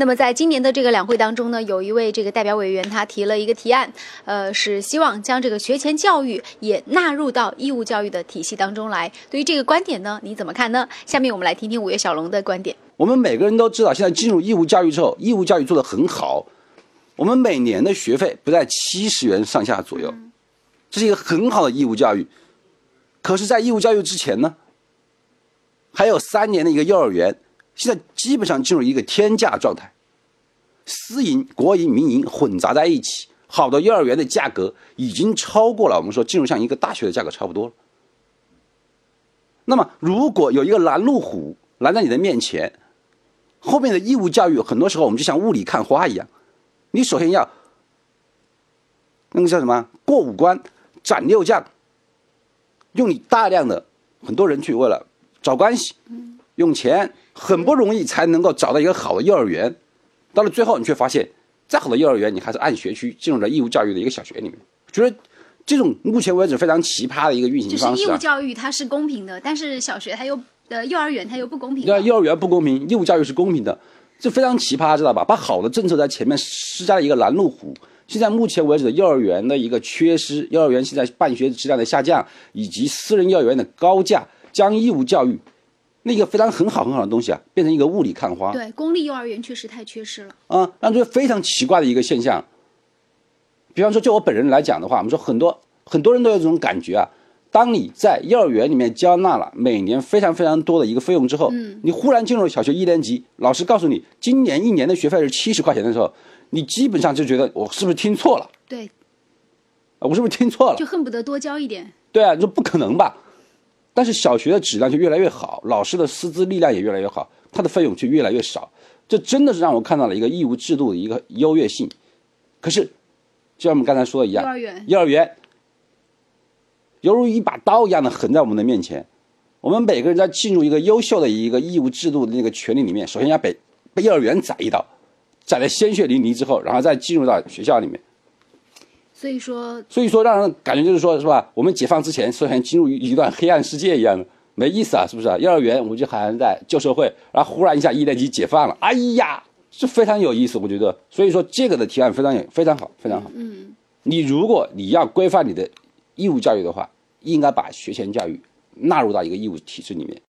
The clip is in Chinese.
那么在今年的这个两会当中呢，有一位这个代表委员他提了一个提案，呃，是希望将这个学前教育也纳入到义务教育的体系当中来。对于这个观点呢，你怎么看呢？下面我们来听听五月小龙的观点。我们每个人都知道，现在进入义务教育之后，义务教育做得很好，我们每年的学费不在七十元上下左右，这是一个很好的义务教育。可是，在义务教育之前呢，还有三年的一个幼儿园。现在基本上进入一个天价状态，私营、国营、民营混杂在一起，好的幼儿园的价格已经超过了我们说进入像一个大学的价格差不多了。那么，如果有一个拦路虎拦在你的面前，后面的义务教育很多时候我们就像雾里看花一样，你首先要那个叫什么过五关斩六将，用你大量的很多人去为了找关系。用钱很不容易才能够找到一个好的幼儿园，到了最后你却发现，再好的幼儿园你还是按学区进入了义务教育的一个小学里面。觉得这种目前为止非常奇葩的一个运行方式。就是义务教育它是公平的，但是小学它又呃幼儿园它又不公平。对，幼儿园不公平，义务教育是公平的，这非常奇葩，知道吧？把好的政策在前面施加了一个拦路虎。现在目前为止的幼儿园的一个缺失，幼儿园现在办学质量的下降，以及私人幼儿园的高价，将义务教育。那个非常很好很好的东西啊，变成一个雾里看花。对，公立幼儿园确实太缺失了。啊，让这非常奇怪的一个现象。比方说，就我本人来讲的话，我们说很多很多人都有这种感觉啊。当你在幼儿园里面交纳了每年非常非常多的一个费用之后，嗯，你忽然进入小学一年级，老师告诉你今年一年的学费是七十块钱的时候，你基本上就觉得我是不是听错了？对，啊，我是不是听错了？就恨不得多交一点。对啊，你说不可能吧？但是小学的质量就越来越好，老师的师资力量也越来越好，他的费用却越来越少，这真的是让我看到了一个义务制度的一个优越性。可是，就像我们刚才说的一样，幼儿园，幼儿园犹如一把刀一样的横在我们的面前。我们每个人在进入一个优秀的一个义务制度的那个权利里面，首先要被被幼儿园宰一刀，宰的鲜血淋漓之后，然后再进入到学校里面。所以说，所以说，让人感觉就是说，是吧？我们解放之前，虽然进入一段黑暗世界一样的，没意思啊，是不是啊？幼儿园我们就好像在旧社会，然后忽然一下一年级解放了，哎呀，是非常有意思，我觉得。所以说，这个的提案非常有非常好，非常好。嗯，你如果你要规范你的义务教育的话，应该把学前教育纳入到一个义务体制里面。